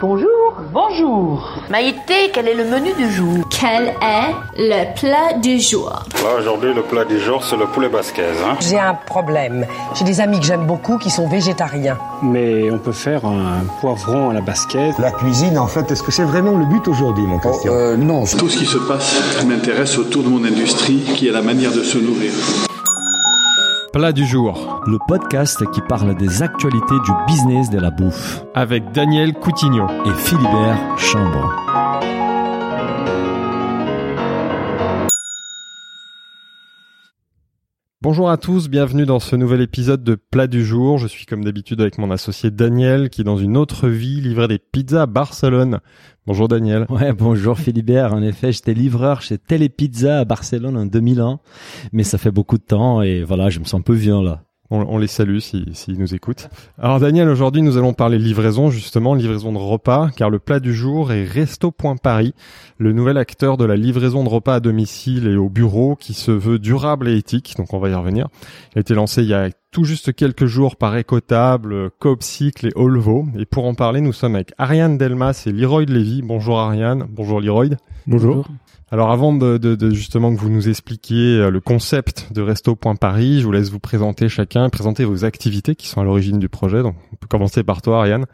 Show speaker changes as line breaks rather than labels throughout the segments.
Bonjour.
Bonjour.
Maïté, quel est le menu du jour?
Quel est le plat du jour?
Là, aujourd'hui, le plat du jour, c'est le poulet basquaise. Hein.
J'ai un problème. J'ai des amis que j'aime beaucoup qui sont végétariens.
Mais on peut faire un poivron à la basquaise.
La cuisine, en fait, est-ce que c'est vraiment le but aujourd'hui, mon Christian?
Oh, euh, Non. Tout ce qui se passe m'intéresse autour de mon industrie, qui est la manière de se nourrir.
Plat du jour.
Le podcast qui parle des actualités du business de la bouffe.
Avec Daniel Coutignon
et Philibert Chambre.
Bonjour à tous, bienvenue dans ce nouvel épisode de Plat du jour. Je suis comme d'habitude avec mon associé Daniel qui dans une autre vie livrait des pizzas à Barcelone. Bonjour Daniel.
Ouais, bonjour Philibert. En effet, j'étais livreur chez Telepizza à Barcelone en 2001, mais ça fait beaucoup de temps et voilà, je me sens un peu vieux là.
On, les salue s'ils si, nous écoutent. Alors Daniel, aujourd'hui nous allons parler livraison justement, livraison de repas, car le plat du jour est Resto.Paris, le nouvel acteur de la livraison de repas à domicile et au bureau qui se veut durable et éthique, donc on va y revenir. Il a été lancé il y a tout juste quelques jours par Ecotable, Coopcycle et Olvo. Et pour en parler, nous sommes avec Ariane Delmas et Leroy Lévy. Bonjour Ariane, bonjour Leroy.
Bonjour.
Alors avant de, de, de, justement que vous nous expliquiez euh, le concept de Resto.Paris, je vous laisse vous présenter chacun, présenter vos activités qui sont à l'origine du projet. Donc on peut commencer par toi Ariane.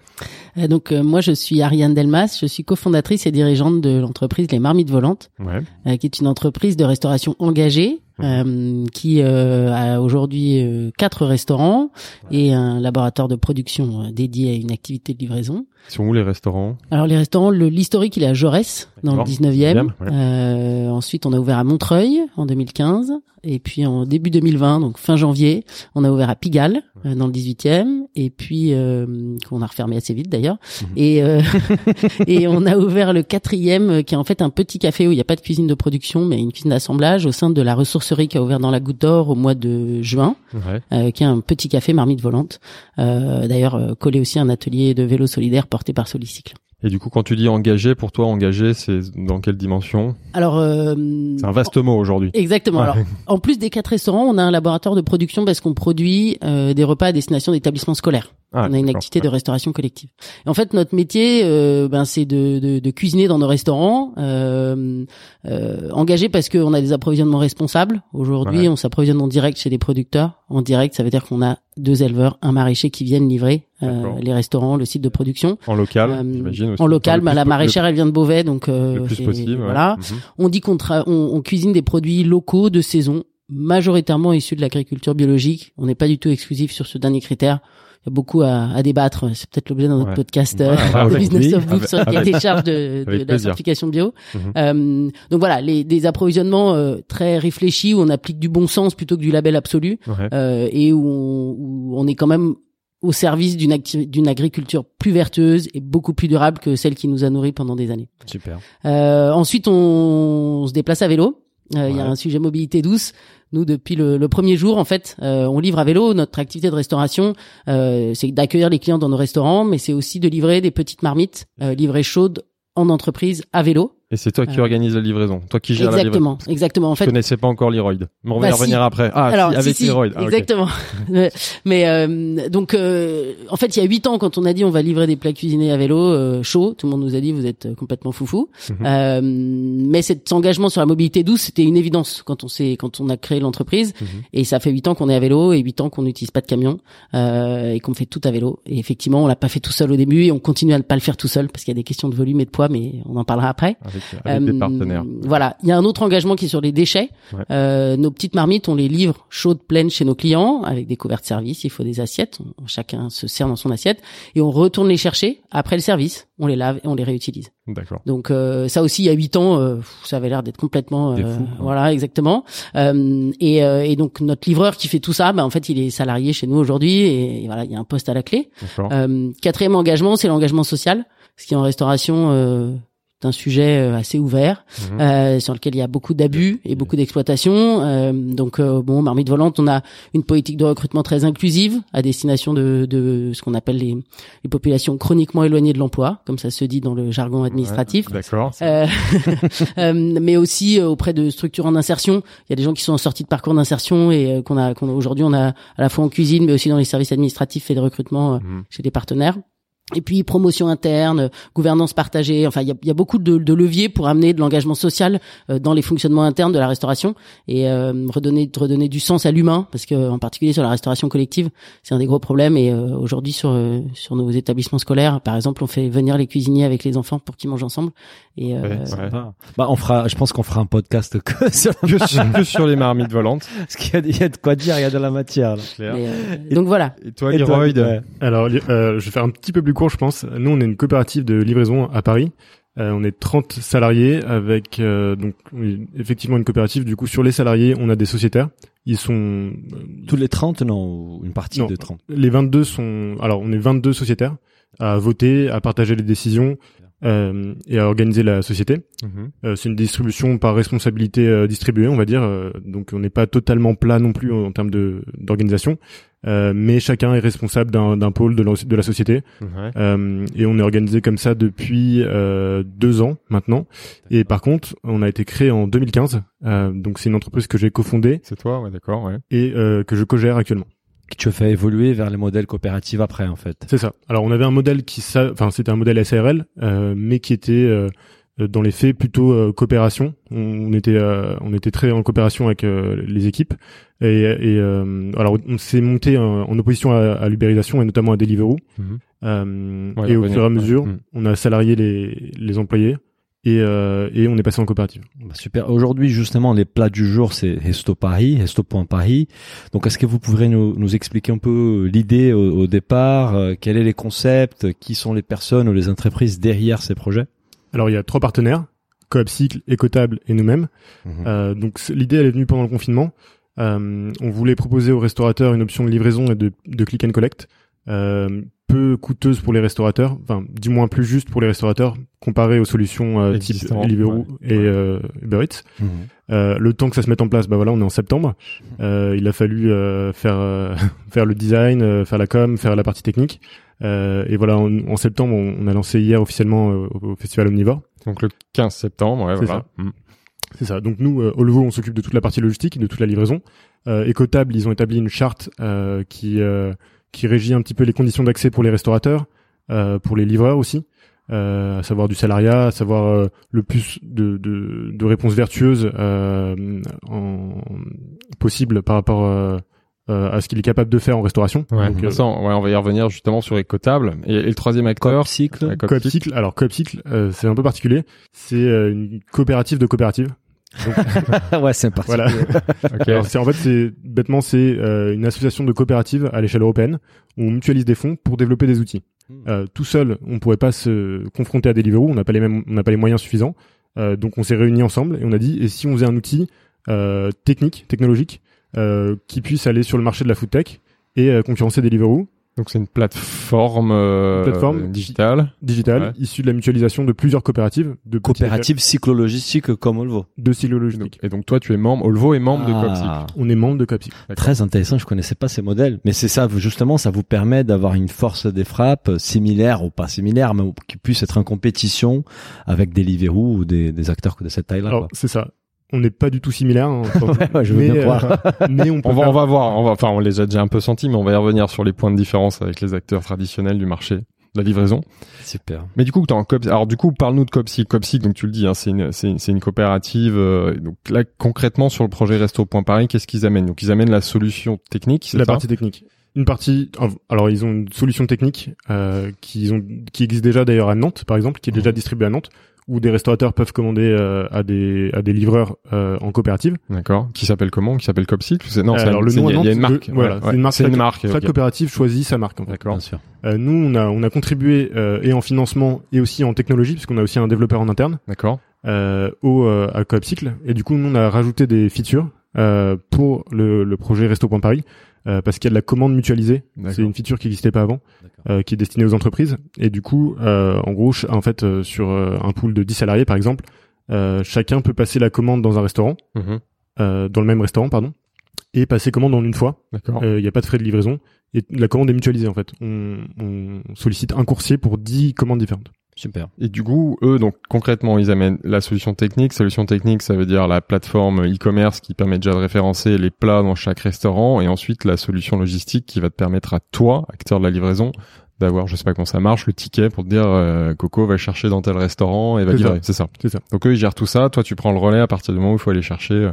Euh, donc euh, moi je suis Ariane Delmas, je suis cofondatrice et dirigeante de l'entreprise Les Marmites Volantes,
ouais.
qui est une entreprise de restauration engagée euh, qui euh, a aujourd'hui euh, quatre restaurants et un laboratoire de production dédié à une activité de livraison.
Ils sont où les restaurants?
Alors les restaurants, l'historique il est à Jaurès dans le 19e. Ouais. Ensuite on a ouvert à Montreuil en 2015 et puis en début 2020 donc fin janvier on a ouvert à Pigalle dans le 18e et puis qu'on a refermé assez vite d'ailleurs mhm. et et on a ouvert le quatrième qui est en fait un petit café où il n'y a pas de cuisine de production mais une cuisine d'assemblage au sein de la ressource qui a ouvert dans la Goutte d'Or au mois de juin, euh, qui est un petit café marmite volante. Euh, d'ailleurs, euh, collé aussi un atelier de vélo solidaire porté par Solicycle.
Et du coup, quand tu dis engagé, pour toi, engagé, c'est dans quelle dimension?
Alors, euh,
c'est un vaste mot aujourd'hui.
Exactement. Alors, en plus des quatre restaurants, on a un laboratoire de production parce qu'on produit euh, des repas à destination d'établissements scolaires. Ah, on a une activité de restauration collective. Et en fait, notre métier, euh, ben, c'est de, de, de, cuisiner dans nos restaurants, euh, euh, engagé parce qu'on a des approvisionnements responsables. Aujourd'hui, on s'approvisionne en direct chez des producteurs. En direct, ça veut dire qu'on a deux éleveurs, un maraîcher qui viennent livrer euh, les restaurants, le site de production.
En local, euh, j'imagine.
En local, bah, la maraîchère, elle vient de Beauvais, donc
euh, le plus possible.
Voilà. Mhm. On dit qu'on on, on cuisine des produits locaux de saison, majoritairement issus de l'agriculture biologique. On n'est pas du tout exclusif sur ce dernier critère il y a beaucoup à, à débattre. C'est peut-être l'objet d'un autre podcast, ouais, euh, Business of Book, sur la charge de, de la certification bio. Mhm. euh, donc voilà, les, des approvisionnements euh, très réfléchis où on applique du bon sens plutôt que du label absolu euh, et où on, où on est quand même au service d'une d'une agriculture plus vertueuse et beaucoup plus durable que celle qui nous a nourris pendant des années.
Super.
Euh, ensuite, on, on, se déplace à vélo. Euh, il y a un sujet mobilité douce. Nous, depuis le, premier jour, en fait, euh, on livre à vélo. Notre activité de restauration, euh, c'est d'accueillir les clients dans nos restaurants, mais c'est aussi de livrer des petites marmites livrées chaudes en entreprise à vélo.
Et c'est toi qui euh, organise la livraison, toi qui gères
la livraison.
Exactement,
exactement. En fait,
je connaissais pas encore l'Heroid. Mais on va
bah,
y revenir après. Ah,
Alors,
si, avec
si,
l'Heroid.
Ah, exactement. Mais euh, donc, euh, en fait, il y a huit ans, quand on a dit on va livrer des plats cuisinés à vélo euh, chaud, tout le monde nous a dit vous êtes complètement foufou. Euh, mais cet engagement sur la mobilité douce, c'était une évidence quand on s'est, quand on a créé l'entreprise. Mhm. Et ça fait huit ans qu'on est à vélo et huit ans qu'on n'utilise pas de camion euh, et qu'on fait tout à vélo. Et effectivement, on l'a pas fait tout seul au début et on continue à ne pas le faire tout seul parce qu'il y a des questions de volume et de poids, mais on en parlera après.
Avec, avec des partenaires
voilà, il y a un autre engagement qui est sur les déchets. Euh, nos petites marmites, on les livre chaudes, pleines chez nos clients avec des couverts de service. Il faut des assiettes. chacun se sert dans son assiette et on retourne les chercher après le service. On les lave et on les réutilise.
D'accord.
Donc euh, ça aussi, il y a huit ans, euh, ça avait l'air d'être complètement, euh, voilà, exactement. Euh, et, et, donc notre livreur qui fait tout ça, bah, en fait, il est salarié chez nous aujourd'hui et, et, voilà, il y a un poste à la clé. quatrième engagement, c'est l'engagement social, ce qui en restauration un sujet euh, assez ouvert mhm. euh, sur lequel il y a beaucoup d'abus et beaucoup d'exploitation. Euh, donc euh, bon, Marmite volante, on a une politique de recrutement très inclusive à destination de, de ce qu'on appelle les, les, populations chroniquement éloignées de l'emploi, comme ça se dit dans le jargon administratif.
D'accord.
mais aussi auprès de structures en insertion. Il y a des gens qui sont en sortie de parcours d'insertion et qu'on a, qu'on aujourd'hui on a à la fois en cuisine mais aussi dans les services administratifs et de recrutement mhm. chez des partenaires. Et puis promotion interne, gouvernance partagée. Enfin, il y a, beaucoup de, leviers pour amener de l'engagement social euh, dans les fonctionnements internes de la restauration et euh, redonner redonner du sens à l'humain, parce que en particulier sur la restauration collective, c'est un des gros problèmes. Et euh, aujourd'hui sur sur nos établissements scolaires, par exemple, on fait venir les cuisiniers avec les enfants pour qu'ils mangent ensemble. Et
bah, on fera, je pense qu'on fera un podcast que sur,
que sur, les marmites volantes.
Parce qu'il y, a, y a de quoi dire, il y a de la matière. Là.
donc voilà.
Et toi, Leroy
Alors, je vais faire un petit peu plus je pense. Nous, on est une coopérative de livraison à Paris. Euh, on est 30 salariés avec euh, donc effectivement une coopérative. Du coup, sur les salariés, on a des sociétaires. Ils sont euh,
tous les 30 non, une partie de 30.
Les 22 sont alors on est 22 sociétaires à voter, à partager les décisions euh, et à organiser la société. Mhm. Euh, c'est une distribution par responsabilité euh, distribuée, on va dire. donc on n'est pas totalement plat non plus en, termes de d'organisation, mais chacun est responsable d'un pôle de la, de la société. et on est organisé comme ça depuis deux ans maintenant. Et par contre, on a été créé en 2015. donc c'est une entreprise que j'ai cofondée.
C'est toi, ouais, d'accord, ouais.
Et que je co-gère actuellement
que tu as fait évoluer vers les modèles coopératifs après en fait.
C'est ça. Alors on avait un modèle qui enfin c'était un modèle SARL euh, mais qui était euh, dans les faits plutôt euh, coopération. On, était euh, on était très en coopération avec les équipes et, et alors on s'est monté en, opposition à, à l'ubérisation et notamment à Deliveroo. Mhm. et au fur et à mesure, mhm. on a salarié les les employés et, euh, et on est passé en coopérative.
Bah, super. Aujourd'hui, justement, les plats du jour, c'est Resto Paris, Resto.Paris. Donc, est-ce que vous pourriez nous, nous expliquer un peu l'idée au, départ, euh, quels sont les concepts, qui sont les personnes ou les entreprises derrière ces projets?
Alors, il y a trois partenaires, Coop Cycle, Ecotable et nous-mêmes. Mhm. Euh, donc, l'idée, elle est venue pendant le confinement. Euh, on voulait proposer aux restaurateurs une option de livraison et de, de click and collect. Euh, peu coûteuse pour les restaurateurs, enfin du moins plus juste pour les restaurateurs comparé aux solutions euh, type Deliveroo et euh, Uber Eats. Mhm. Euh, le temps que ça se mette en place, bah voilà, on est en septembre. Euh, il a fallu euh, faire euh, faire le design, faire la com, faire la partie technique. et voilà, en, septembre, on, a lancé hier officiellement au, festival Omnivore.
Donc le 15 septembre, ouais,
c'est
voilà.
ça. Mm. C'est ça. Donc nous, au Levo, on s'occupe de toute la partie logistique, de toute la livraison. Ecotable, ils ont établi une charte qui qui régit un petit peu les conditions d'accès pour les restaurateurs, euh, pour les livreurs aussi, euh, à savoir du salariat, à savoir euh, le plus de, de, de réponses vertueuses euh, en, possible par rapport euh, à ce qu'il est capable de faire en restauration.
Ouais, Donc, ouais, on va y revenir justement sur Ecotable. Et, et le troisième acteur,
Cycle.
Coop Cycle. Alors Coop Cycle, c'est un peu particulier. C'est une coopérative de coopératives.
ouais, c'est
Voilà. okay. c'est en fait c'est bêtement c'est euh, une association de coopératives à l'échelle européenne où on mutualise des fonds pour développer des outils. Hmm. Euh, tout seul, on pourrait pas se confronter à Deliveroo, on n'a pas les mêmes, on n'a pas les moyens suffisants. Euh, donc on s'est réunis ensemble et on a dit et si on faisait un outil euh, technique, technologique euh, qui puisse aller sur le marché de la food tech et concurrencer Deliveroo
donc c'est une plateforme, euh, plateforme digitale,
digitale issue de la mutualisation de plusieurs coopératives, de
coopératives cyclologistiques comme Olvo.
De cyclologistique.
Et donc toi tu es membre, Olvo est membre de.
Ah. On est membre de Coopcycle.
Très intéressant, je connaissais pas ces modèles, mais c'est ça justement, ça vous permet d'avoir une force des frappes similaire ou pas similaire, mais qui puisse être en compétition avec des Deliveroo ou des, des acteurs de cette taille-là.
C'est ça on n'est pas du tout similaires. Hein,
je veux mais, bien croire.
Euh, mais on,
on, va, on va voir. On va, enfin, on les a déjà un peu sentis, mais on va y revenir sur les points de différence avec les acteurs traditionnels du marché de la livraison.
Super.
Mais du coup, en Cop, alors du coup, parle-nous de Copsi. Copsi, donc tu le dis, hein, c'est une, c'est, c'est une coopérative. Euh, donc là, concrètement, sur le projet Resto Point Paris, qu'est-ce qu'ils amènent? Donc ils amènent la solution technique.
La partie technique. Une partie. Alors ils ont une solution technique euh, qui ont, qui existe déjà d'ailleurs à Nantes, par exemple, qui est déjà mmh. distribuée à Nantes où des restaurateurs peuvent commander euh, à des à des livreurs euh, en coopérative.
D'accord. Qui s'appelle comment? Qui s'appelle Copsite Non,
euh, alors le nom il y a une marque. voilà,
c'est une marque.
C'est
une marque.
Chaque coopérative choisit sa marque.
D'accord. Bien
sûr. nous, on a on a contribué et en financement et aussi en technologie, puisqu'on a aussi un développeur en interne.
D'accord.
au à Coopcycle et du coup, nous on a rajouté des features pour le, le projet Resto.Paris euh, parce qu'il y a de la commande mutualisée. C'est une feature qui n'existait pas avant, euh, qui est destinée aux entreprises. Et du coup, euh, en gros, en fait, sur un pool de 10 salariés, par exemple, chacun peut passer la commande dans un restaurant, mhm. dans le même restaurant, pardon, et passer commande en une fois. Il n'y a pas de frais de livraison. Et la commande est mutualisée, en fait. On, on sollicite un coursier pour 10 commandes différentes.
Super.
Et du coup, eux, donc concrètement, ils amènent la solution technique. Solution technique, ça veut dire la plateforme e-commerce qui permet déjà de référencer les plats dans chaque restaurant, et ensuite la solution logistique qui va te permettre à toi, acteur de la livraison, d'avoir, je sais pas comment ça marche, le ticket pour te dire euh, Coco va chercher dans tel restaurant et va livrer. C'est ça.
C'est ça.
Donc eux ils gèrent tout ça. Toi tu prends le relais à partir du moment où il faut aller chercher euh,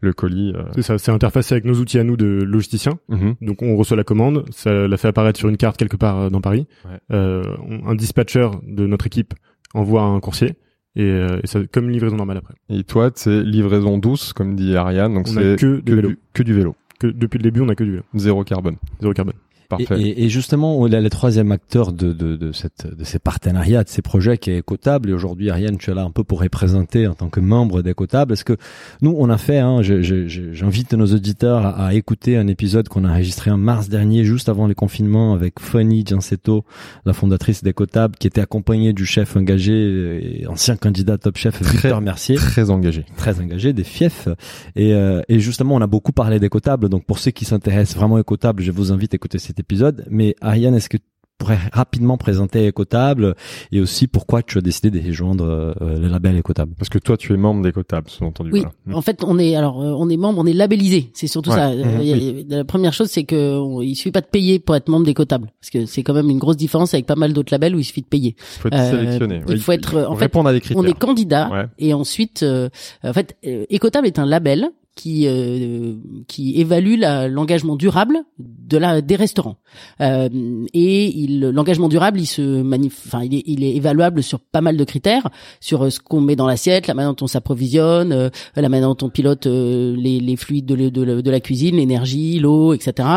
le colis. Euh.
C'est ça. C'est interfacé avec nos outils à nous de logisticiens.
Mhm.
Donc on reçoit la commande, ça la fait apparaître sur une carte quelque part dans Paris.
Ouais.
un dispatcher de notre équipe envoie un coursier. Et, et ça comme une livraison normale après.
Et toi, c'est livraison douce, comme dit Ariane. Donc c'est
que,
que, du, que du vélo.
Que depuis le début, on a que du vélo.
Zéro carbone.
Zéro carbone.
Parfait.
Et, et, justement, on a le troisième acteur de, de, de, cette, de ces partenariats, de ces projets qui est Écotable. Et aujourd'hui, Ariane, tu es là un peu pour représenter en tant que membre d'Écotable. Est-ce que nous, on a fait, hein, j'invite nos auditeurs à, à, écouter un épisode qu'on a enregistré en mars dernier, juste avant les confinements, avec Fanny Giancetto, la fondatrice d'Écotable, qui était accompagnée du chef engagé et ancien candidat top chef Victor Mercier.
Très engagé.
Très engagé, des fiefs. Et, euh, et justement, on a beaucoup parlé d'Écotable. Donc, pour ceux qui s'intéressent vraiment à Écotable, je vous invite à écouter cet épisode. Mais Ariane, est-ce que tu pourrais rapidement présenter Écotable et aussi pourquoi tu as décidé de rejoindre euh, le label Écotable?
Parce que toi, tu es membre d'Écotable, sous-entendu.
Oui.
Voilà.
En fait, on est alors euh, on est membre, on est labellisé. C'est surtout
Ouais.
ça.
Mhm.
Euh, y a-
Oui.
La première chose, c'est que on- il suffit pas de payer pour être membre d'Écotable, parce que c'est quand même une grosse différence avec pas mal d'autres labels où il suffit de payer.
Il faut être sélectionné.
Il
Oui,
faut être.
faut
En fait,
répondre à des critères.
on est candidat
Ouais.
et ensuite, euh, en fait, Écotable est un label qui euh, qui évalue l'engagement durable de la des restaurants. Euh, et l'engagement durable il se manif enfin il est il est évaluable sur pas mal de critères sur euh, ce qu'on met dans l'assiette la manière dont on s'approvisionne euh, la manière dont on pilote euh, les, les fluides de, de, de la cuisine l'énergie l'eau etc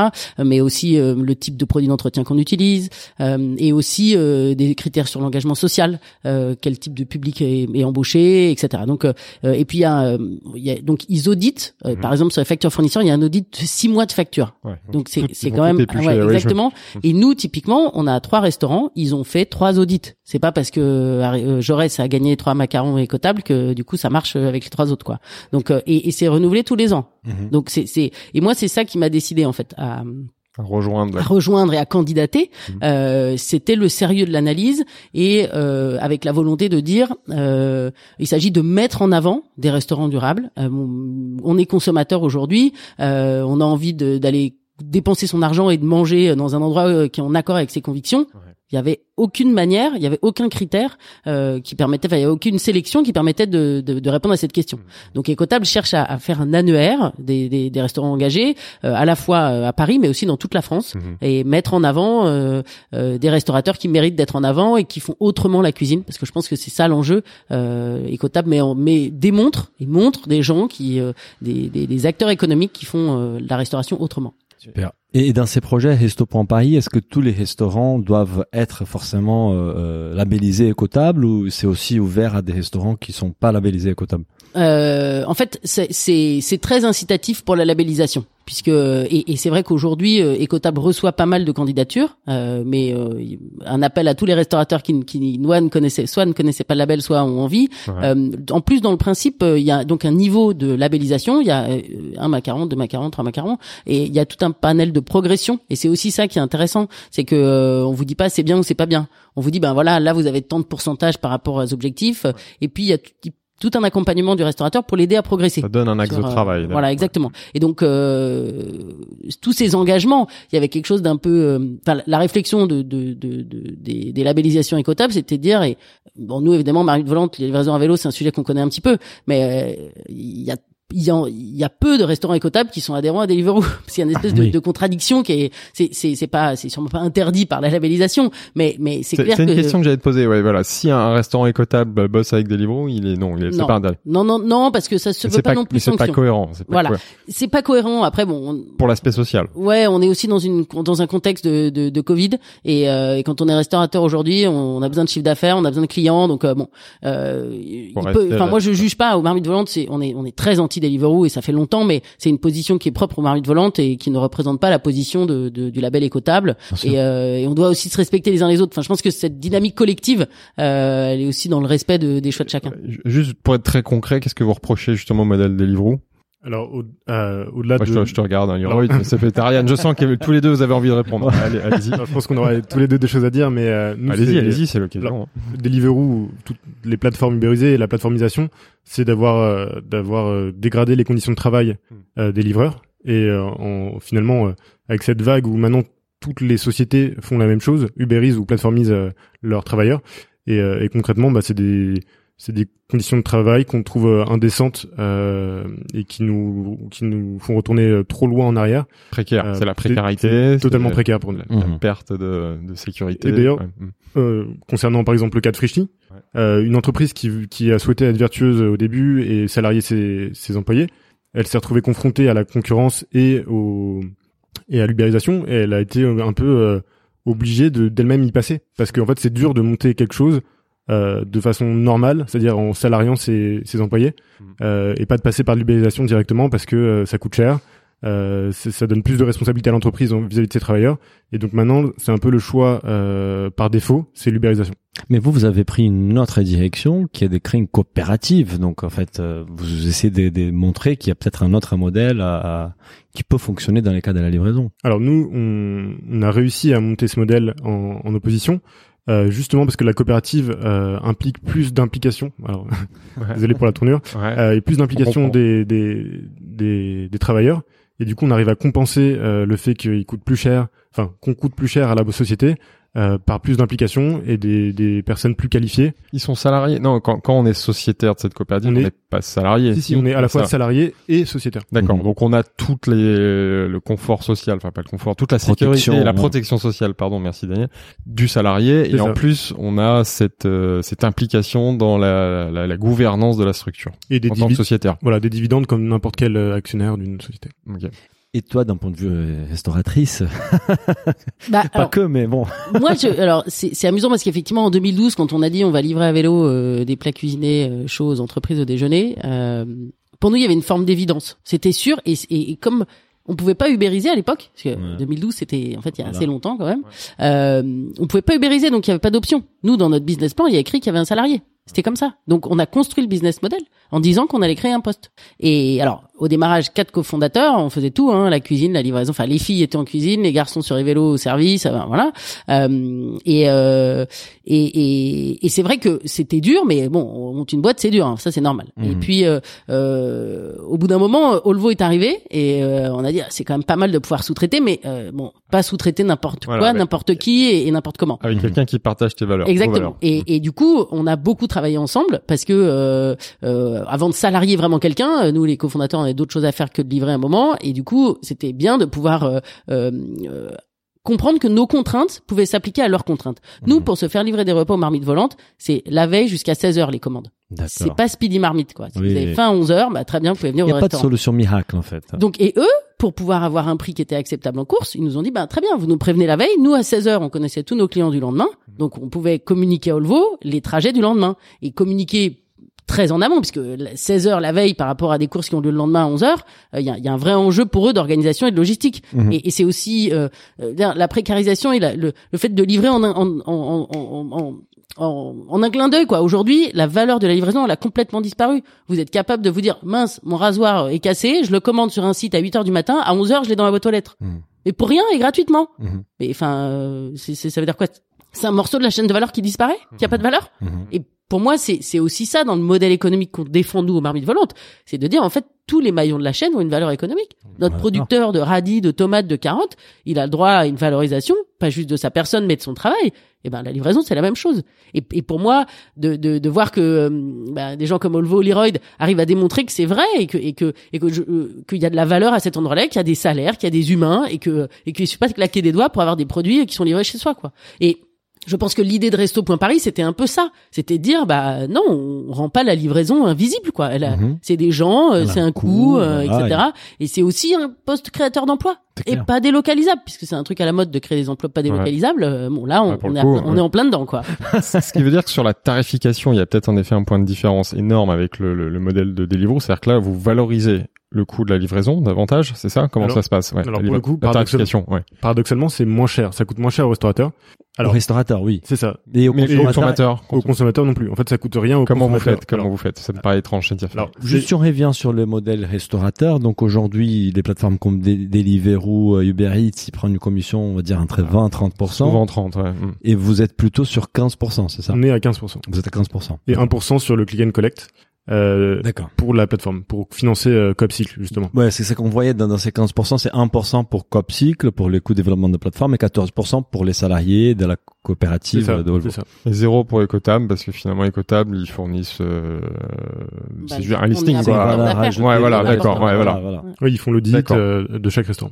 mais aussi euh, le type de produit d'entretien qu'on utilise et aussi des critères sur l'engagement social quel type de public est, est embauché etc donc et puis il y a, y a donc ils auditent euh, par exemple sur les factures fournisseurs il y a un audit de six mois de facture.
Ouais.
donc c'est c'est quand même ah ouais, exactement. et nous typiquement on a trois restaurants ils ont fait trois audits. C'est pas parce que euh, Jaurès a gagné trois macarons écotables que du coup ça marche avec les trois autres quoi. Donc euh, et, et c'est renouvelé tous les ans.
Mhm.
donc c'est c'est et moi c'est ça qui m'a décidé en fait à
À rejoindre.
à rejoindre et à candidater,
Mhm.
euh, c'était le sérieux de l'analyse et euh, avec la volonté de dire, euh, il s'agit de mettre en avant des restaurants durables. Euh, on, est consommateur aujourd'hui, euh, on a envie d'aller dépenser son argent et de manger dans un endroit euh, qui est en accord avec ses convictions. Il y avait aucune manière, il y avait aucun critère euh, qui permettait, enfin il y avait aucune sélection qui permettait de, de, de répondre à cette question. Donc Écotable cherche à, à faire un annuaire des, des, des restaurants engagés, euh, à la fois euh, à Paris mais aussi dans toute la France,
Mhm.
et mettre en avant euh, euh, des restaurateurs qui méritent d'être en avant et qui font autrement la cuisine, parce que je pense que c'est ça l'enjeu. Euh, Écotable mais, mais démontre, il montre des gens qui, euh, des, des, des acteurs économiques qui font euh, la restauration autrement.
Super. Et dans ces projets Resto.Paris, est-ce que tous les restaurants doivent être forcément euh, euh, labellisés écotables ou c'est aussi ouvert à des restaurants qui sont pas labellisés écotables?
Euh, en fait, c'est- c'est c'est très incitatif pour la labellisation, puisque et, et c'est vrai qu'aujourd'hui, euh, Écotable reçoit pas mal de candidatures, euh, mais euh, un appel à tous les restaurateurs qui, qui soit ne connaissaient soit ne connaissaient pas le label, soit ont envie.
Ouais.
Euh, en plus, dans le principe, euh, il y a donc un niveau de labellisation. Il y a euh, un macaron, deux macarons, trois macarons, et il y a tout un panel de progression. Et c'est aussi ça qui est intéressant, c'est que on vous dit pas c'est bien ou c'est pas bien. On vous dit ben voilà, là vous avez tant de pourcentage par rapport aux objectifs, et puis il y a tout, un accompagnement du restaurateur pour l'aider à progresser.
Ça donne un axe
Sur,
de
euh,
travail. là.
voilà, exactement. Et donc euh, tous ces engagements, il y avait quelque chose d'un peu, euh, enfin la réflexion de, de, de, de- des, des labellisations écotables, c'était de dire, et bon nous évidemment Marie de volante, les livraisons à vélo, c'est un sujet qu'on connaît un petit peu, mais euh, il y a il y, a, il y a peu de restaurants écotables qui sont adhérents à Deliveroo a une espèce de,
Oui.
de contradiction qui est c'est c'est c'est pas c'est sûrement pas interdit par la labellisation mais mais c'est
C'est
clair
c'est une
que
question que j'allais te poser. Ouais, voilà. Si un restaurant écotable bosse avec Deliveroo, il est non, il est c'est pas interdit.
non non non parce que ça se veut
C'est
pas,
pas,
non plus
c'est pas cohérent. c'est pas
Voilà.
cohérent.
c'est pas cohérent après bon on-
Pour l'aspect social.
Ouais, on est aussi dans une dans un contexte de de, de Covid et, euh, et quand on est restaurateur aujourd'hui, on, on a besoin de chiffre d'affaires, on a besoin de clients, donc euh, bon, euh, il peut- enfin moi je juge pas au marmite volante, c'est on est on est très anti Deliveroo et ça fait longtemps, mais c'est une position qui est propre au marmite volante et qui ne représente pas la position de, de- du label écotable et, euh, et on doit aussi se respecter les uns les autres. Enfin, je pense que cette dynamique collective, euh, elle est aussi dans le respect de, des choix de chacun.
Ju- Juste pour être très concret, qu'est-ce que vous reprochez justement au modèle Deliveroo?
Alors, au, euh, au-delà
Moi,
de...
je, te, je te regarde, hein, Yoroi, c'est végétarienne. Je sens que tous les deux vous avez envie de répondre. Allez, allez-y.
Alors, je pense qu'on aurait tous les deux des choses à dire, mais euh, nous,
Allez-y,
c'est-
allez-y, c'est l'occasion. hein.
Deliveroo, toutes les plateformes ubérisées et la plateformisation, c'est d'avoir euh, d'avoir euh, dégradé les conditions de travail
Hmm.
euh, des livreurs et euh, en, finalement euh, avec cette vague où maintenant toutes les sociétés font la même chose, Uberise ou plateformisent leurs travailleurs. Et, et concrètement, bah, c'est des c'est des conditions de travail qu'on trouve euh, indécentes euh, et qui nous qui nous font retourner euh, trop loin en arrière.
Précaire, c'est la précarité,
totalement précaire pour nous.
La, mhm. perte de, de sécurité.
Et d'ailleurs, euh, concernant par exemple le cas de Frischny, euh, une entreprise qui qui a souhaité être vertueuse au début et salarier ses ses employés, elle s'est retrouvée confrontée à la concurrence et au et à l'ubérisation et elle a été un peu obligée de d'elle-même y passer parce qu'en fait c'est dur de monter quelque chose euh, de façon normale, c'est-à-dire en salariant ses, ses employés, mmh. euh, et pas de passer par l'ubérisation directement parce que euh, ça coûte cher. Euh, ça donne plus de responsabilité à l'entreprise vis-à-vis de ses travailleurs. Et donc maintenant, c'est un peu le choix euh, par défaut, c'est l'ubérisation.
Mais vous, vous avez pris une autre direction qui est de créer une coopérative. Donc en fait, vous essayez de, de montrer qu'il y a peut-être un autre modèle à, qui peut fonctionner dans les cas de la livraison.
Alors nous, on, on a réussi à monter ce modèle en, en opposition. Euh, justement parce que la coopérative euh, implique plus d'implication. Alors, désolé pour la tournure, euh, et plus d'implication des, des, des, des, travailleurs. Et du coup, on arrive à compenser euh, le fait qu'ils coûtent plus cher, enfin qu'on coûte plus cher à la société euh, par plus d'implication et des, des personnes plus qualifiées.
Ils sont salariés Non, quand, quand on est sociétaire de cette coopérative, on n'est pas salarié.
Si, si, on est à la fois salarié et sociétaire.
D'accord. Mhm. Donc on a toutes les le confort social, enfin pas le confort, toute la sécurité et la protection sociale, pardon, merci Daniel, du salarié. Et en plus, on a cette euh, cette implication dans la, la, la, gouvernance de la structure
et des
en tant que sociétaire.
Voilà, des dividendes comme n'importe quel euh, actionnaire d'une société.
Okay. Et toi, d'un point de vue euh, restauratrice, bah, pas que, mais bon.
moi, je, alors c'est amusant parce qu'effectivement, en 2012, quand on a dit on va livrer à vélo euh, des plats cuisinés euh, chauds aux entreprises au déjeuner, euh, pour nous, il y avait une forme d'évidence. C'était sûr, et, et, comme on pouvait pas ubériser à l'époque, parce que 2012 c'était en fait il y a assez longtemps quand même. Euh, on pouvait pas ubériser, donc il y avait pas d'option. Nous, dans notre business plan, il y a écrit qu'il y avait un salarié. C'était comme ça. Donc on a construit le business model en disant qu'on allait créer un poste. Et alors au démarrage, quatre cofondateurs, on faisait tout, hein, la cuisine, la livraison. Enfin, les filles étaient en cuisine, les garçons sur les vélos au service, euh, voilà. Euh, et, euh, et, et, et c'est vrai que c'était dur, mais bon, on monte une boîte, c'est dur, hein, ça c'est normal. Et mhm. puis euh, euh, au bout d'un moment, Olvo est arrivé et euh, on a dit ah, c'est quand même pas mal de pouvoir sous-traiter, mais bon, pas sous-traiter n'importe quoi, n'importe qui et, n'importe comment.
Avec quelqu'un qui partage tes valeurs.
Exactement. Et, et du coup, on a beaucoup travaillé ensemble parce que avant de salarier vraiment quelqu'un, nous les cofondateurs avait d'autres choses à faire que de livrer un moment. Et du coup, c'était bien de pouvoir euh, euh, euh, comprendre que nos contraintes pouvaient s'appliquer à leurs contraintes. Nous, mhm. pour se faire livrer des repas aux marmites volantes, c'est la veille jusqu'à 16 heures les commandes. C'est pas speedy marmite quoi. Si vous avez faim à 11 heures, bah très bien, vous pouvez venir au restaurant. Il n'y a
pas de solution miracle en fait.
Donc et eux, pour pouvoir avoir un prix qui était acceptable en course, ils nous ont dit bah très bien, vous nous prévenez la veille. Nous à 16 heures, on connaissait tous nos clients du lendemain, donc on pouvait communiquer à Olvo les trajets du lendemain et communiquer très en amont, puisque 16 heures la veille par rapport à des courses qui ont lieu le lendemain à 11 heures, il y, a, y, a, un vrai enjeu pour eux d'organisation et de logistique. Mhm. Et, et c'est aussi euh, euh la précarisation et la, le, le, fait de livrer en, en, en, en en, en, un clin d'œil quoi. Aujourd'hui, la valeur de la livraison elle a complètement disparu. Vous êtes capable de vous dire mince, mon rasoir est cassé, je le commande sur un site à 8 heures du matin, à 11 heures je l'ai dans ma boîte aux lettres. Mhm. Et pour rien et gratuitement. Mhm. Mais enfin, euh, ça veut dire quoi? C'est un morceau de la chaîne de valeur qui disparaît, qui a pas de valeur? Et pour moi, c'est aussi ça dans le modèle économique qu'on défend nous aux marmites volantes, c'est de dire en fait tous les maillons de la chaîne ont une valeur économique. Notre producteur de radis, de tomates, de carottes, il a le droit à une valorisation, pas juste de sa personne mais de son travail. Et eh ben la livraison c'est la même chose. Et, et pour moi, de, de, de voir que euh, ben, des gens comme Olvo, Leroy arrivent à démontrer que c'est vrai et que et que et que euh, qu'il y a de la valeur à cet endroit-là, qu'il y a des salaires, qu'il y a des humains et que et qu'il suffit pas de claquer des doigts pour avoir des produits qui sont livrés chez soi quoi. Et je pense que l'idée de Resto Paris, c'était un peu ça. C'était de dire, bah non, on rend pas la livraison invisible, quoi. Elle mhm. C'est des gens, euh, c'est un coût, euh, etc. Et c'est aussi un poste créateur d'emplois et pas délocalisable, puisque c'est un truc à la mode de créer des emplois pas délocalisables. Euh, bon, là, on, est, on est, en plein dedans, quoi.
Ce qui veut dire que sur la tarification, il y a peut-être en effet un point de différence énorme avec le, le, le modèle de Deliveroo. C'est-à-dire que là, vous valorisez le coût de la livraison davantage, c'est ça? Comment ça se passe?
Ouais, Alors pour le coup, ouais. paradoxalement, c'est moins cher. Ça coûte moins cher au restaurateur.
Alors, au restaurateur, oui.
C'est ça.
Et au consommateur,
au consommateur non plus. En fait, ça coûte rien au
Comment
vous
faites? Comment vous faites? Ça me paraît étrange,
Alors, juste si on revient sur le modèle restaurateur, donc aujourd'hui, les plateformes comme Deliveroo, euh, Uber Eats, ils prennent une commission, on va dire entre 20 et 30
Souvent 30, ouais. Mm.
Et vous êtes plutôt sur 15% c'est ça?
On est à 15%
Vous êtes à 15%
Et 1% sur le click and collect. Euh, pour la plateforme, pour financer euh, Copcycle justement.
Ouais, c'est ce qu'on voyait dans, dans ces 15%, c'est 1% pour Copcycle, pour les coûts de développement de plateforme, et 14% pour les salariés de la coopérative
ça,
de Volvo.
ça.
Et zéro pour Ecotable parce que finalement Ecotable ils fournissent euh,
Bah,
c'est juste un listing quoi.
Voilà,
Ouais, voilà, d'accord, ouais, voilà.
Oui, ils font l'audit euh, de chaque restaurant.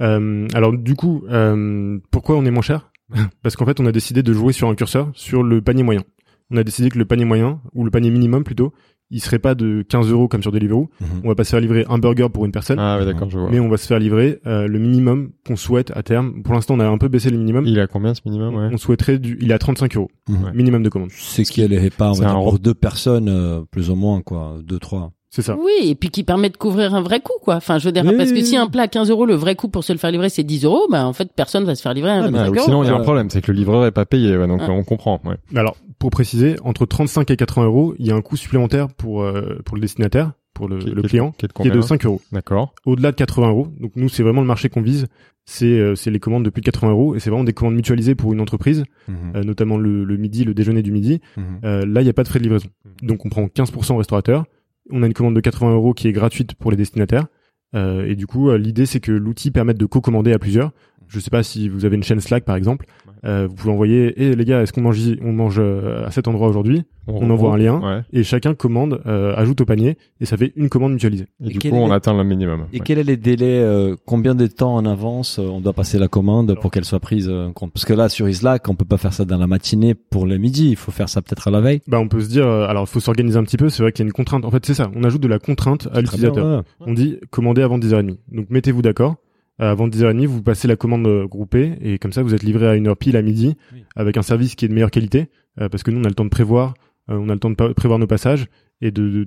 Euh, alors du coup, euh, pourquoi on est moins cher? Parce qu'en fait, on a décidé de jouer sur un curseur sur le panier moyen. On a décidé que le panier moyen ou le panier minimum plutôt, il serait pas de 15 euros comme sur Deliveroo.
Mhm.
On va pas se faire livrer un burger pour une personne,
Ah ouais d'accord je vois.
mais on va se faire livrer euh, le minimum qu'on souhaite à terme. Pour l'instant, on a un peu baissé le minimum.
Il est à combien ce minimum ouais
On souhaiterait du, il est à 35 euros
Mhm.
minimum de commande.
C'est qui est pas, on
C'est
va dire, pour deux personnes, euh, plus ou moins, quoi, deux, trois.
C'est ça.
Oui, et puis qui permet de couvrir un vrai coût, quoi. Enfin, je veux dire,
Oui,
parce que si un plat à 15 euros, le vrai coût pour se le faire livrer, c'est 10 euros, bah, en fait, personne va se faire livrer un
Ah, mais
25
Ouais, ou
euros.
sinon il y a un
Voilà.
problème c'est que le livreur est pas payé ouais, donc on comprend ouais.
Alors, pour préciser, entre 35 et 80 euros, il y a un coût supplémentaire pour euh, pour le destinataire, pour le,
Qui-
le
qui
client,
qui est de
qui est de
combien
5 euros.
D'accord.
Au-delà de 80 euros, donc nous c'est vraiment le marché qu'on vise, c'est euh, c'est les commandes de plus de 80 euros et c'est vraiment des commandes mutualisées pour une entreprise,
Mhm.
euh, notamment le, le midi, le déjeuner du midi.
Mhm.
Euh, là, il n'y a pas de frais de livraison, donc on prend 15% au restaurateur. On a une commande de 80 euros qui est gratuite pour les destinataires. Euh, et du coup, euh, l'idée c'est que l'outil permette de co-commander à plusieurs. Je sais pas si vous avez une chaîne Slack par exemple, euh, vous pouvez envoyer "Eh les gars, est-ce qu'on mange on mange euh, à cet endroit aujourd'hui? On envoie un lien
Ouais.
et chacun commande, euh, ajoute au panier et ça fait une commande mutualisée.
Et,
Et
du
quel
coup
est
on
le-
atteint le minimum.
Et
ouais.
quel est les délais euh, Combien de temps en avance euh, on doit passer la commande pour qu'elle soit prise euh, en compte? Parce que là, sur Islac, on peut pas faire ça dans la matinée pour le midi. Il faut faire ça peut-être à la veille.
Bah on peut se dire, euh, alors il faut s'organiser un petit peu. C'est vrai qu'il y a une contrainte. En fait, c'est ça. On ajoute de la contrainte à l'utilisateur. On dit commandez avant 10h30. Donc mettez-vous d'accord. Euh, avant 10h30, vous passez la commande euh, groupée et comme ça vous êtes livré à une heure pile à midi
Oui.
avec un service qui est de meilleure qualité euh, parce que nous on a le temps de prévoir, on a le temps de prévoir nos passages et de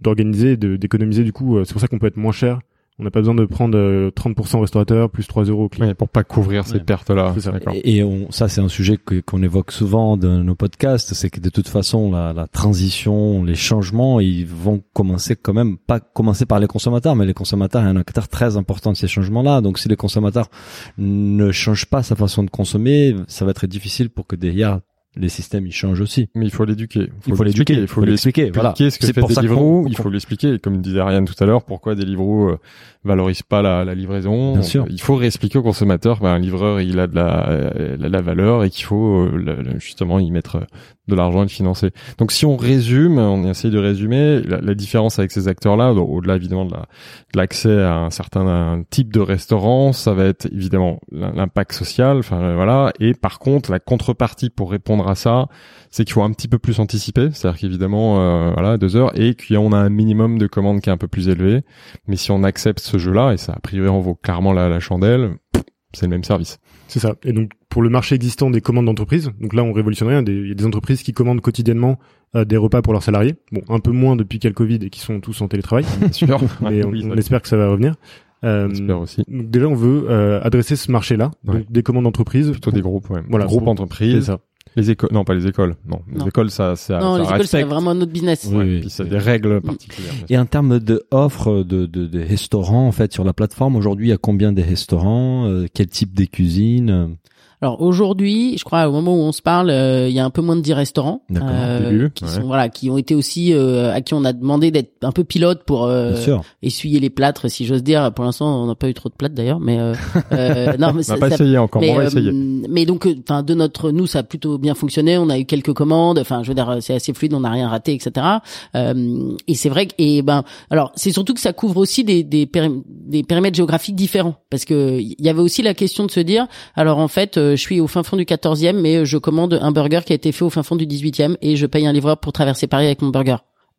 d'organiser, d'économiser du coup. c'est pour ça qu'on peut être moins cher. On n'a pas besoin de prendre euh, 30% au restaurateur plus 3 euros au client.
Ouais, pour pas couvrir ces
Ouais.
pertes là.
C'est ça.
D'accord.
Et, et on, ça, c'est un sujet que- qu'on évoque souvent dans nos podcasts, c'est que de toute façon, la, la transition, les changements, ils vont commencer quand même, pas commencer par les consommateurs, mais les consommateurs est un acteur très important de ces changements-là. Donc, si les consommateurs ne changent pas sa façon de consommer, ça va être difficile pour que derrière les systèmes ils changent aussi.
Mais il faut l'éduquer.
Il faut l'éduquer,
Il faut lui expliquer.
Voilà.
ce que
C'est
fait
pour ça
Deliveroo.
qu'on-
Il faut lui expliquer. Et Comme disait Ariane tout à l'heure, pourquoi Deliveroo euh, valorise pas la, la livraison.
Bien sûr.
Il faut réexpliquer au consommateur, ben, un livreur, il a de la, euh, la, valeur et qu'il faut euh, justement y mettre euh, de l'argent et le financer. Donc si on résume, on essaye de résumer la, la différence avec ces acteurs-là, au-delà évidemment de la- de l'accès à un certain un type de restaurant, ça va être évidemment l'impact social, enfin voilà. Et par contre, la contrepartie pour répondre à ça, c'est qu'il faut un petit peu plus anticiper, c'est-à-dire qu'évidemment, euh, voilà, deux heures, et qu'on a un minimum de commandes qui est un peu plus élevé. Mais si on accepte ce jeu-là, et ça a priori en vaut clairement la, la chandelle, c'est le même service.
C'est ça. Et donc pour le marché existant des commandes d'entreprise, donc là on révolutionne rien. Des- Il y a des entreprises qui commandent quotidiennement euh, des repas pour leurs salariés. Bon, un peu moins depuis qu'il y a le Covid et qui sont tous en télétravail.
Bien sûr.
mais on,
Oui,
on
ça-
espère que ça va revenir. Euh,
aussi.
donc déjà on veut euh, adresser ce marché-là, donc des commandes d'entreprise.
Plutôt des groupes, ouais.
Voilà,
groupes entreprises.
Ça.
Les écoles, non pas les écoles, non. Les
Non.
écoles, ça, ça,
non,
ça
les écoles, c'est vraiment un autre business.
Oui,
Ouais,
oui.
puis ça a des règles particulières.
Et en termes de offres de, de, de restaurants, en fait, sur la plateforme, aujourd'hui, il y a combien de restaurants euh, Quel type de cuisine
Alors aujourd'hui, je crois au moment où on se parle, euh, il y a un peu moins de 10 restaurants euh,
début,
qui
ouais.
sont voilà, qui ont été aussi euh, à qui on a demandé d'être un peu pilote pour euh, essuyer les plâtres, si j'ose dire. Pour l'instant, on n'a pas eu trop de plâtres d'ailleurs, mais euh, euh, non, mais
On n'a
ça-
pas
ça-
essayé encore, mais on va essayer.
mais donc, enfin, de notre, nous, ça a plutôt bien fonctionné. On a eu quelques commandes. Enfin, je veux dire, c'est assez fluide. On n'a rien raté, etc. Euh, et c'est vrai que, et ben, alors, c'est surtout que ça couvre aussi des des, périm- des périmètres géographiques différents, parce que il y avait aussi la question de se dire, alors en fait, euh, je suis au fin fond du 14e, mais je commande un burger qui a été fait au fin fond du 18e et je paye un livreur pour traverser Paris avec mon burger.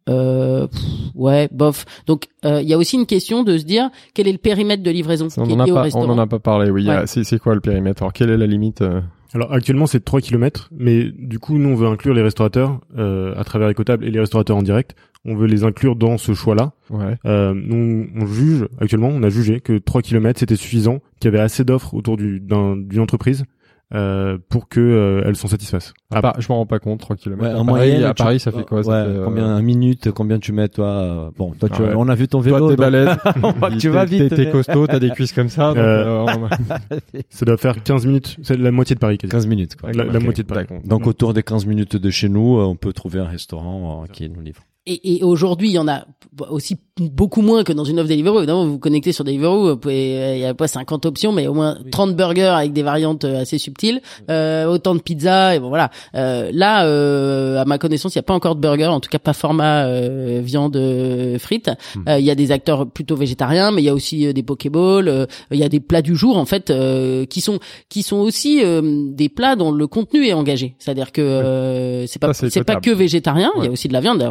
Euh, pff, ouais, bof. Donc, euh, il y a aussi une question de se dire quel est le périmètre de livraison
On
qui est
en a
lié au
pas, on
restaurant.
en a pas parlé, oui.
Ouais.
C'est, quoi le périmètre? Alors, quelle est la limite? euh?
Alors actuellement c'est 3 km, mais du coup nous on veut inclure les restaurateurs euh, à travers Ecotable et les restaurateurs en direct. On veut les inclure dans ce choix-là.
Ouais.
Euh, nous on juge actuellement, on a jugé que 3 km c'était suffisant, qu'il y avait assez d'offres autour du, d'un, d'une entreprise euh, pour que euh, elles s'en satisfassent.
À part- je m'en rends pas compte, 3 km.
Ouais,
à
en
Paris,
moyenne,
à
tu-
Paris, ça fait quoi? ça fait, euh,
Combien un minute Combien tu mets toi euh, Bon, toi, tu,
Ah ouais.
on a vu ton vélo.
Toi, t'es
donc-
balèze.
Tu vas vite.
T'es, costaud, t'as des cuisses comme ça. donc,
Euh,
euh,
Ça doit faire 15 minutes, c'est la moitié de Paris quasi.
15 minutes. Quoi.
La, la
ok,
moitié de Paris.
Donc autour des 15 minutes de chez nous, euh, on peut trouver un restaurant euh, qui nous livre.
Et, et aujourd'hui, il y en a aussi beaucoup moins que dans une offre Deliveroo. Évidemment, vous vous connectez sur Deliveroo, vous pouvez, il y a pas 50 options, mais au moins 30 burgers avec des variantes euh, assez subtiles, euh, autant de pizzas, et bon voilà. Euh, là, euh, à ma connaissance, il n'y a pas encore de burger, en tout cas pas format euh, viande frites. Hmm. Il y a des acteurs plutôt végétariens, mais il y a aussi des pokéballs, il y a des plats du jour en fait qui sont qui sont aussi des plats dont le contenu est engagé. C'est-à-dire que c'est pas c'est pas que végétarien, il y a aussi de la viande. De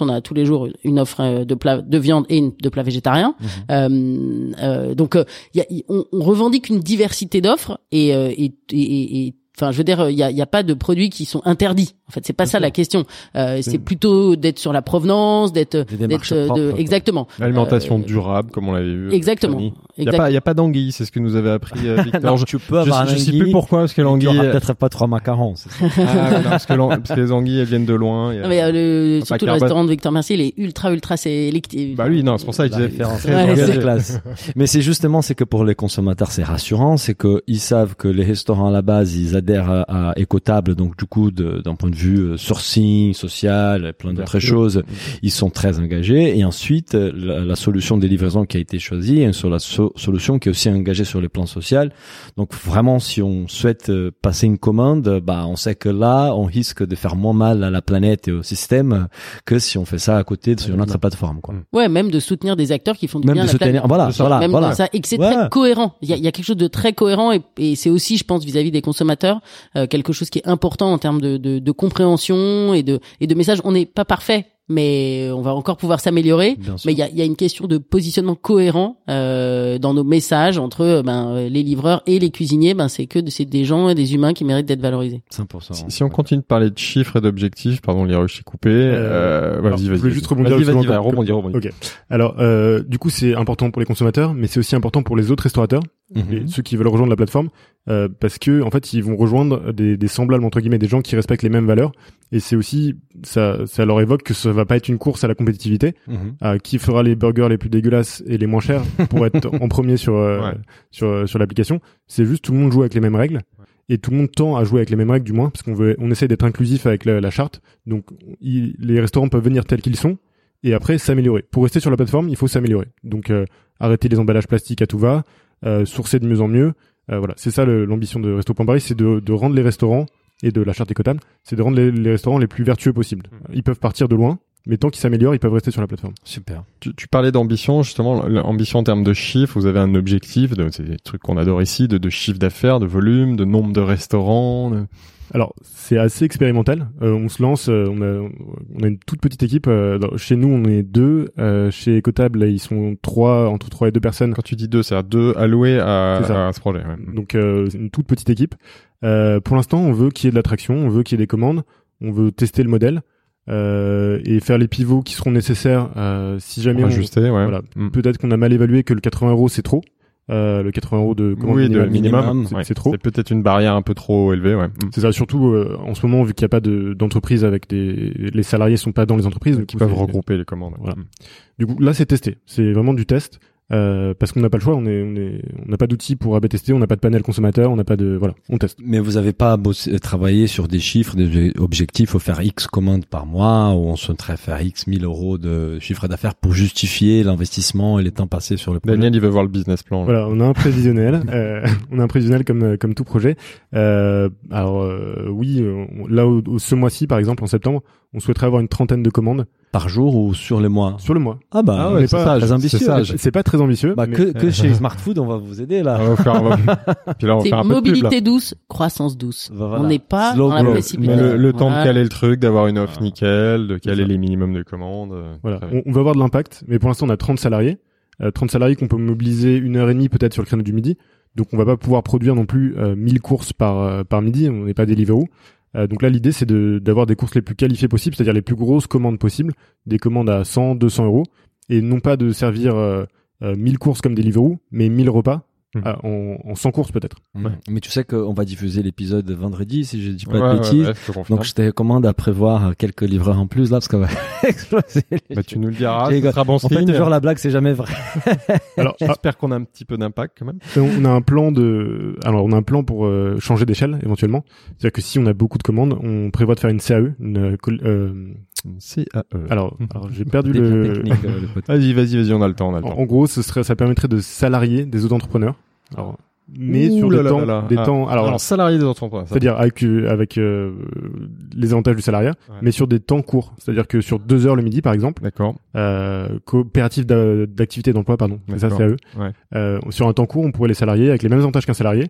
On a tous les jours une offre de plats de viande et de plats végétariens. Mhm. Euh, euh, donc, euh, y a, on, on, revendique une diversité d'offres et, et, et, et Enfin, je veux dire, il y a, y a, pas de produits qui sont interdits. En fait, c'est pas ça la question. Euh, c'est plutôt d'être sur la provenance, d'être, d'être, de, exactement.
L'alimentation durable, comme on l'avait vu.
Exactement.
Il y a pas, il y a pas d'anguille, c'est ce que nous avait appris euh, Victor.
je, tu peux avoir
je, je sais plus pourquoi, parce que l'anguille.
peut-être pas trois macarons.
ah, non, parce, que parce, que les anguilles, elles viennent de loin.
A... mais, le, surtout le restaurant de Victor Mercier, il est ultra, ultra sélectif.
Bah lui, non, c'est pour ça qu'il disait.
Ouais, classe. mais c'est justement, c'est que pour les consommateurs, c'est rassurant, c'est que ils savent que les restaurants à la base, ils adhèrent à Ecotable, donc du coup, d'un point de vue euh, sourcing, social, plein d'autres choses, ils sont très engagés. Et ensuite, la, la, solution des livraisons qui a été choisie, hein, sur la solution qui est aussi engagée sur les plans social. Donc vraiment, si on souhaite euh, passer une commande, bah on sait que là, on risque de faire moins mal à la planète et au système que si on fait ça à côté sur une autre plateforme. Quoi.
Ouais, même de soutenir des acteurs qui font du
même
bien
de
à la
soutenir,
planète.
Voilà,
même
voilà,
ça, et que c'est très cohérent. Il y a, il y a quelque chose de très cohérent et, et c'est aussi, je pense, vis-à-vis des consommateurs, euh, quelque chose qui est important en termes de, de, de compréhension et de, et de message. On n'est pas parfait mais on va encore pouvoir s'améliorer. Mais il y a, y a, une question de positionnement cohérent euh, dans nos messages entre ben, les livreurs et les cuisiniers. Ben, c'est que c'est des gens et des humains qui méritent d'être valorisés.
100%.
Si, si, on continue de parler de chiffres et d'objectifs, pardon, les rushs coupés. Euh,
vas-y, vas-y. Je voulais juste rebondir.
Vas-y, vas-y, vas rebondir, rebondir.
Ok. Alors, euh, du coup, c'est important pour les consommateurs, mais c'est aussi important pour les autres restaurateurs,
Mhm.
ceux qui veulent rejoindre la plateforme, euh, parce que en fait, ils vont rejoindre des, des semblables entre guillemets, des gens qui respectent les mêmes valeurs. Et c'est aussi ça, ça leur évoque que ça va pas être une course à la compétitivité.
Mhm.
Euh, qui fera les burgers les plus dégueulasses et les moins chers pour être en premier sur euh,
Ouais.
sur sur l'application. C'est juste tout le monde joue avec les mêmes règles. Et tout le monde tend à jouer avec les mêmes règles du moins, parce qu'on veut, on essaie d'être inclusif avec la, la charte. Donc, il- les restaurants peuvent venir tels qu'ils sont, et après s'améliorer. Pour rester sur la plateforme, il faut s'améliorer. Donc, euh, arrêter les emballages plastiques à tout va, euh, sourcer de mieux en mieux. Euh, voilà, c'est ça l'ambition de Resto.Paris, c'est de, de rendre les restaurants et de la charte écotable, c'est de rendre les, les restaurants les plus vertueux possibles. Ils peuvent partir de loin, mais tant qu'ils s'améliorent, ils peuvent rester sur la plateforme.
Super.
Tu, tu parlais d'ambition, justement, l'ambition en termes de chiffres, vous avez un objectif, de, c'est des trucs qu'on adore ici, de, de chiffre d'affaires, de volume, de nombre de restaurants. de-
Alors, c'est assez expérimental. Euh, on se lance, euh, on, a, on a une toute petite équipe. euh, chez nous, on est deux. Euh, chez Ecotable, là, ils sont trois, entre trois et deux personnes.
Quand tu dis deux, c'est-à-dire deux alloués à,
C'est
à ce projet. ouais.
Donc, euh, c'est une toute petite équipe. Euh, pour l'instant, on veut qu'il y ait de l'attraction, on veut qu'il y ait des commandes, on veut tester le modèle euh, et faire les pivots qui seront nécessaires euh, si jamais on,
ajuster, ouais.
voilà.
Mm.
Peut-être qu'on a mal évalué que le 80 euros c'est trop. Euh, le 80 euros de commande
Oui, de
minimale,
minimum,
c'est-
ouais.
trop.
C'est peut-être une barrière un peu trop élevée, ouais. Mm.
C'est ça, surtout euh, en ce moment vu qu'il n'y a pas de- d'entreprise avec des les salariés sont pas dans les entreprises, du
Qui
coup,
peuvent regrouper les commandes.
Voilà.
Mm.
Du coup, là, c'est testé. C'est vraiment du test. Euh, parce qu'on n'a pas le choix, on est, on est, on n'a pas d'outils pour AB tester, on n'a pas de panel consommateur, on n'a pas de, voilà, on teste.
Mais vous avez pas bossé, travaillé sur des chiffres, des objectifs, faut faire X commandes par mois, ou on souhaiterait faire X 1000 euros de chiffre d'affaires pour justifier l'investissement et les temps passés sur le projet.
Daniel, il veut voir le business plan. là.
Voilà, on a un prévisionnel, euh, on a un prévisionnel comme euh, comme tout projet. Euh, alors euh, oui, on- là au, au- ce mois-ci par exemple en septembre, on souhaiterait avoir une trentaine de commandes
Par jour ou sur les mois
sur le mois.
Ah bah,
Ah ouais,
est
c'est
pas
sage,
très ambitieux.
C'est pas très ambitieux.
bah
mais-
que, que chez Smart Food, on va vous aider là.
On va faire, on va- Puis là, on va faire un peu de pub, là.
mobilité douce, croissance douce.
Bah, voilà.
On n'est pas
Slow
dans la précipitation.
Le, le temps de caler le truc, d'avoir une offre nickel, de caler les minimums de commandes. euh,
Voilà, on, on va avoir de l'impact, mais pour l'instant on a 30 salariés, euh, 30 salariés qu'on peut mobiliser une heure et demie peut-être sur le créneau du midi. Donc on va pas pouvoir produire non plus euh, 1000 courses par euh, par midi, on n'est pas Deliveroo. Euh, donc là l'idée c'est de d'avoir des courses les plus qualifiées possibles, c'est-à-dire les plus grosses commandes possibles, des commandes à 100, 200 euros, et non pas de servir euh, euh, 1000 courses comme Deliveroo, mais 1000 repas
Mhm.
euh, en 100 courses peut-être.
Mhm. Mais tu sais qu'on va diffuser l'épisode vendredi, si je dis pas
Ouais,
de
ouais,
bêtises.
ouais, je.
Donc je te recommande à prévoir quelques livreurs en plus là parce qu'on va exploser. les
Bah, tu nous le diras, ce sera bon
En fait, toujours la blague, c'est jamais vrai.
Alors ah,
J'espère qu'on a un petit peu d'impact quand même.
on a un plan de alors on a un plan pour euh, changer d'échelle éventuellement c'est-à-dire que si on a beaucoup de commandes on prévoit de faire une CAE une euh, euh,
CAE.
Alors, alors j'ai perdu le.
vas-y, vas-y, vas-y, on a le temps, on a le
en,
temps.
En gros, ce serait, ça permettrait de salarier des auto-entrepreneurs. Alors, mais sur des temps, des
ah.
temps, alors,
alors salarié des entrepreneurs.
C'est-à-dire avec avec euh, les avantages du salariat,
Ouais.
mais sur des temps courts. C'est-à-dire que sur deux heures le midi, par exemple,
D'accord.
euh, coopérative d'a- d'activité d'emploi, pardon, c'est ça, c'est à eux.
Ouais.
Euh, sur un temps court, on pourrait les salarier avec les mêmes avantages qu'un salarié.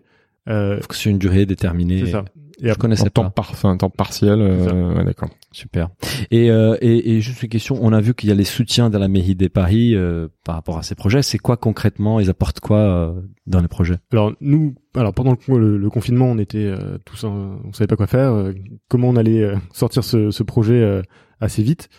Euh,
C'est une durée déterminée.
c'est ça. Et
Je
après,
connaissais
En temps,
pas.
par, enfin, temps partiel, euh, ouais, d'accord.
Super. Et, euh, et, et juste une question, on a vu qu'il y a les soutiens de la mairie des Paris euh, par rapport à ces projets. C'est quoi concrètement? Ils apportent quoi euh, dans les projets?
Alors nous, alors pendant le, le- confinement, on était euh, tous, un- on savait pas quoi faire, euh, comment on allait euh, sortir ce, ce projet assez vite?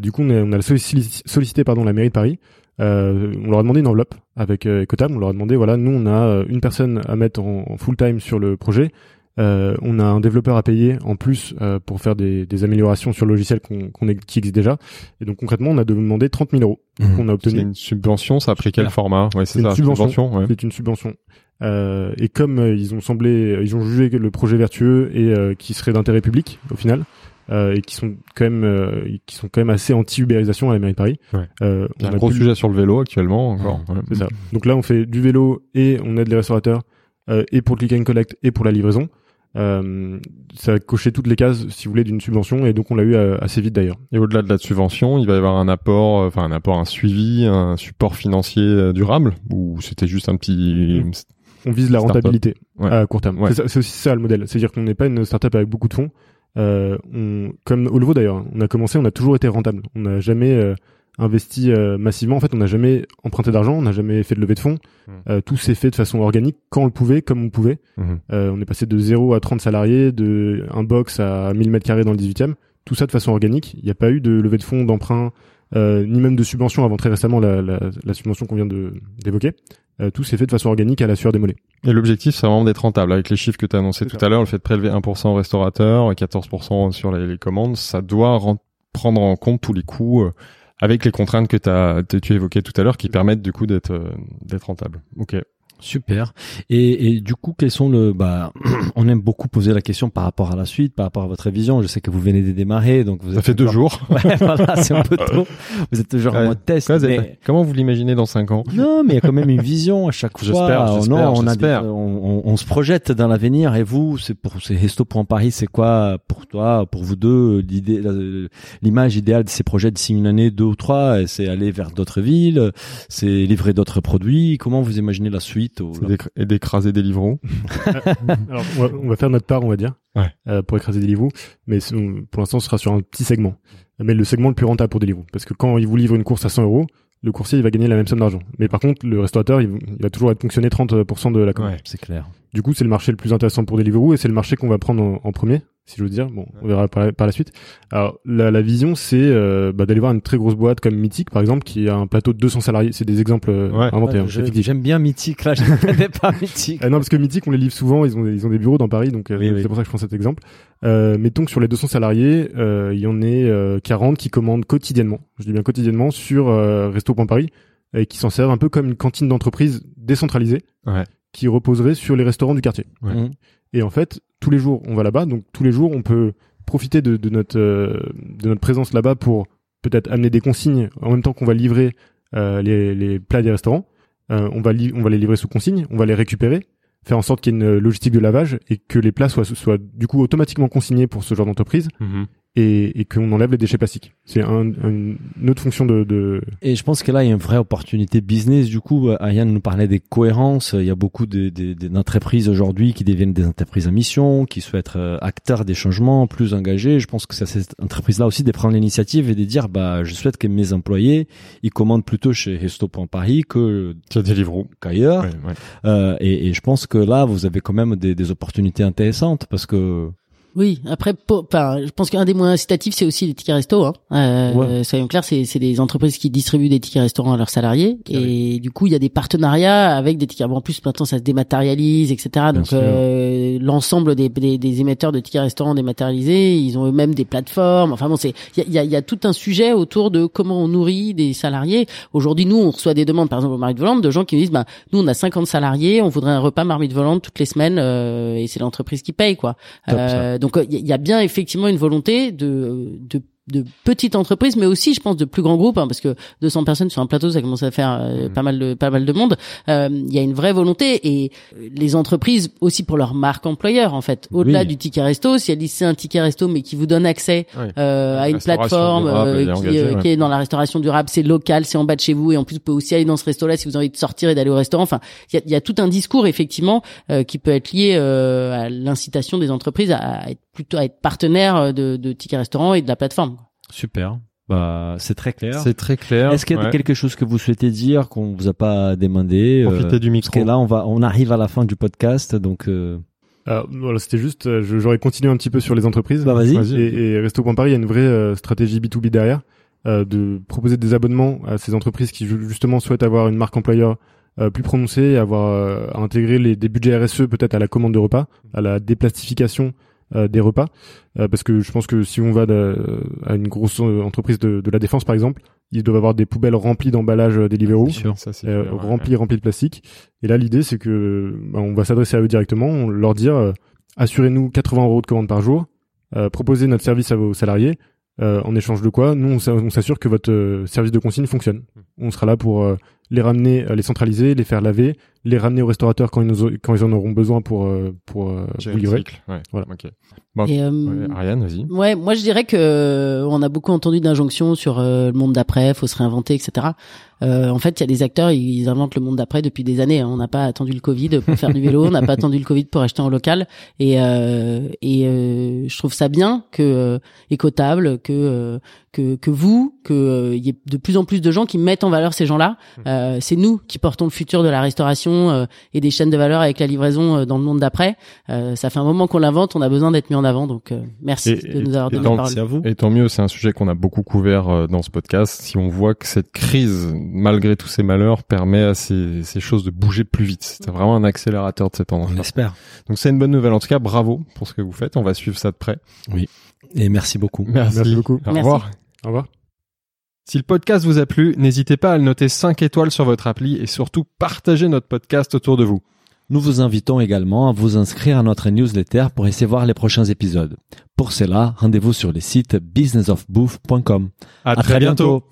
Du coup, on a, on a sollicité, pardon la mairie de Paris. On leur a demandé une enveloppe avec Ecotam. On leur a demandé voilà, nous on a une personne à mettre en full time sur le projet. Euh, on a un développeur à payer en plus euh, pour faire des, des améliorations sur le logiciel qu'on, est- qui existe déjà. Et donc concrètement, on a demandé 30 000 euros
Mhm.
qu'on a
C'est
obtenu.
une subvention, ça a pris quel format? Ouais, c'est
une subvention.
ouais.
C'est une subvention. Euh, et comme euh, ils ont semblé, ils ont jugé que le projet vertueux et euh, qui serait d'intérêt public au final, euh, et qui sont quand même, euh, qui sont quand même assez anti-ubérisation à la mairie de Paris.
Ouais.
Euh,
Il y a
on
un gros
pu-
sujet sur le vélo actuellement encore. ouais.
C'est ça. Donc là, on fait du vélo et on aide les restaurateurs euh, et pour le click and collect et pour la livraison. Euh, ça a coché toutes les cases, si vous voulez, d'une subvention et donc on l'a eu euh, assez vite d'ailleurs.
Et au-delà de la subvention, il va y avoir un apport, euh, enfin un apport, un suivi, un support financier euh, durable ou c'était juste un petit.
On vise la rentabilité
Ouais.
à court terme.
Ouais.
C'est ça- c'est aussi ça le modèle. C'est-à-dire qu'on n'est pas une startup avec beaucoup de fonds. Euh, on, comme au Levo d'ailleurs, on a commencé, on a toujours été rentable. On n'a jamais euh, investi euh, massivement. En fait, on n'a jamais emprunté d'argent, on n'a jamais fait de levée de fonds.
Mm.
Euh, tout s'est fait de façon organique quand on le pouvait, comme on pouvait.
Mhm.
Euh, on est passé de 0 à 30 salariés, de un box à 1000 mètres carrés dans le 18e. Tout ça de façon organique. Il n'y a pas eu de levée de fonds, d'emprunt, ni même de subvention avant très récemment la, la, la subvention qu'on vient de d'évoquer. Tout s'est fait de façon organique à la sueur des mollets.
Et l'objectif, c'est vraiment d'être rentable. Avec les chiffres que tu as annoncés tout
ça.
à l'heure, le fait de prélever 1% au restaurateur, 14% sur les, les commandes, ça doit ren- prendre en compte tous les coûts avec les contraintes que que tu évoquais tout à l'heure qui permettent du coup d'être euh, d'être rentable. Ok.
Super. Et, et du coup, quels sont le bah on aime beaucoup poser la question par rapport à la suite, par rapport à votre vision. Je sais que vous venez de démarrer, donc vous
Ça
êtes
fait deux jours.
Ouais, voilà, c'est un peu tôt. Vous êtes toujours en mode test.
Quoi,
mais-
Comment vous l'imaginez dans 5 ans?
Non, mais il y a quand même une vision à chaque fois.
J'espère,
Oh, on, a des-
j'espère.
on, on- on se projette dans l'avenir. Et vous, c'est pour c'est Resto.Paris, c'est quoi pour toi, pour vous deux, l'idée, l'image idéale de ces projets d'ici une année, deux ou trois, c'est aller vers d'autres villes, c'est livrer d'autres produits. Comment vous imaginez la suite?
Et d'écraser des livreaux.
Alors, on va, on va faire notre part, on va dire,
Ouais.
euh, pour écraser Deliveroo. Mais c'est- pour l'instant, ce sera sur un petit segment. Mais le segment le plus rentable pour Deliveroo. Parce que quand il vous livre une course à 100 euros, le coursier, il va gagner la même somme d'argent. Mais par contre, le restaurateur, il, il va toujours être fonctionné 30% de la commande.
Ouais.
C'est clair.
Du coup, c'est le marché le plus intéressant pour Deliveroo et c'est le marché qu'on va prendre en, en premier, si je veux dire. Bon, on verra par la, par la suite. Alors, la, la vision, c'est euh, bah, d'aller voir une très grosse boîte comme Mythic, par exemple, qui a un plateau de 200 salariés. C'est des exemples euh,
Ouais.
inventés. hein,
Ouais. J'aime bien Mythique. Là, je ne connais pas Mythique.
Euh, non, parce que Mythic, on les livre souvent, ils ont, des- ils ont des bureaux dans Paris, donc euh,
Oui,
c'est
oui.
pour ça que je prends cet exemple. Euh, mettons que sur les 200 salariés, euh, il y en ait euh, 40 qui commandent quotidiennement, je dis bien quotidiennement, sur euh, Resto.Paris, et qui s'en servent un peu comme une cantine d'entreprise décentralisée,
Ouais.
qui reposerait sur les restaurants du quartier.
Ouais.
Mhm.
Et en fait, tous les jours, on va là-bas, donc tous les jours, on peut profiter de, notre euh, de notre présence là-bas pour peut-être amener des consignes. En même temps qu'on va livrer euh, les, les plats des restaurants. Euh, on va on va les livrer sous consigne, on va les récupérer, faire en sorte qu'il y ait une logistique de lavage et que les plats soient soient du coup automatiquement consignés pour ce genre d'entreprise et, et qu'on enlève les déchets plastiques. C'est un, un- une autre fonction de, de
Et je pense que là, il y a une vraie opportunité business. Du coup, euh, Ariane nous parlait des cohérences. Il y a beaucoup de- de- de- d'entreprises aujourd'hui qui deviennent des entreprises à mission, qui souhaitent être euh, acteurs des changements, plus engagés. Je pense que c'est à cette entreprise-là aussi de prendre l'initiative et de dire, bah, je souhaite que mes employés, ils commandent plutôt chez Resto.Paris que
des livreaux.
qu'ailleurs.
Ouais, ouais.
Euh, et, et je pense que là, vous avez quand même des, des opportunités intéressantes parce que
Oui, après, po- enfin, je pense qu'un des moyens incitatifs, c'est aussi les tickets resto. Hein. Euh,
Ouais.
Soyons clairs, c'est c'est des entreprises qui distribuent des tickets restaurants à leurs salariés, et du coup, il y a des partenariats avec des tickets. Bon, en plus, maintenant, ça se dématérialise, etc. Donc, euh, l'ensemble des, des, des émetteurs de tickets restaurants dématérialisés, ils ont eux-mêmes des plateformes. Enfin bon, c'est il y a, il y, a, y a tout un sujet autour de comment on nourrit des salariés. Aujourd'hui, nous, on reçoit des demandes, par exemple, au marmite volante, de gens qui nous disent, bah, nous, on a 50 salariés, on voudrait un repas marmite volante toutes les semaines, euh, et c'est l'entreprise qui paye, quoi.
Top,
Euh, donc, il y, a- il y a bien effectivement une volonté de, de de petites entreprises, mais aussi, je pense, de plus grands groupes, hein, parce que 200 personnes sur un plateau, ça commence à faire euh, mmh. pas mal de pas mal de monde. Euh, il y a une vraie volonté et les entreprises aussi pour leur marque employeur, en fait, au-delà du ticket resto, si elle dit c'est un ticket resto, mais qui vous donne accès à une plateforme qui, qui, est dans la restauration durable, c'est local, c'est en bas de chez vous, et en plus vous pouvez aussi aller dans ce resto-là si vous avez envie de sortir et d'aller au restaurant. Enfin, il y a, y a, tout un discours effectivement qui peut être lié à l'incitation des entreprises à être plutôt à être partenaire de, de ticket restaurant et de la plateforme.
Super. Bah, c'est très clair.
C'est très clair.
Est-ce qu'il y a quelque chose que vous souhaitez dire qu'on vous a pas demandé
euh, Profitez du micro.
Parce que là, on va, on arrive à la fin du podcast, donc. Euh...
Alors, voilà, c'était juste, euh, j'aurais continué un petit peu sur les entreprises.
Bah, vas-y.
Et, et Resto.Paris, il y a une vraie euh, stratégie B2B derrière, de proposer des abonnements à ces entreprises qui justement souhaitent avoir une marque employeur plus prononcée, avoir à intégrer les, des budgets RSE peut-être à la commande de repas, à la déplastification euh, des repas. Euh, parce que je pense que si on va à une grosse euh, entreprise de, de, la défense par exemple ils doivent avoir des poubelles remplies d'emballages Deliveroo euh, remplies remplies de plastique. Et là l'idée c'est que bah, on va s'adresser à eux directement on leur dire assurez-nous 80 euros de commande par jour proposez notre service à vos salariés en échange de quoi nous on s'assure que votre service de consigne fonctionne. Hmm. on sera là pour les ramener, les centraliser, les faire laver, les ramener aux restaurateurs quand ils, nous, quand ils en auront besoin pour euh, pour euh, vous livrer.
Ouais,
voilà.
Okay. Bon,
Et,
euh, Ariane, vas-y.
Ouais, moi je dirais que on a beaucoup entendu d'injonctions sur le monde d'après, faut se réinventer, etc. Euh, en fait, il y a des acteurs, ils inventent le monde d'après depuis des années. Hein. On n'a pas attendu le Covid pour faire du vélo, on n'a pas attendu le Covid pour acheter en local. Et, euh, et euh, je trouve ça bien que euh, écotable, que que que vous, que il y ait de plus en plus de gens qui mettent en valeur ces gens-là. Mmh. c'est nous qui portons le futur de la restauration et des chaînes de valeur avec la livraison dans le monde d'après. ça fait un moment qu'on l'invente, on a besoin d'être mis en avant. Donc merci de nous avoir donné la parole.
À vous. Et tant mieux, c'est un sujet qu'on a beaucoup couvert dans ce podcast. Si on voit que cette crise malgré tous ces malheurs, permet à ces, ces choses de bouger plus vite. C'est vraiment un accélérateur de cette tendance.
On espère.
Donc c'est une bonne nouvelle. En tout cas, bravo pour ce que vous faites. On va suivre ça de près.
Oui. Et merci beaucoup.
Merci,
beaucoup.
Au revoir.
Au revoir.
Si le podcast vous a plu, n'hésitez pas à le noter 5 étoiles sur votre appli et surtout partagez notre podcast autour de vous.
Nous vous invitons également à vous inscrire à notre newsletter pour essayer voir les prochains épisodes. Pour cela, rendez-vous sur le site businessofbooth.com.
À, très, bientôt.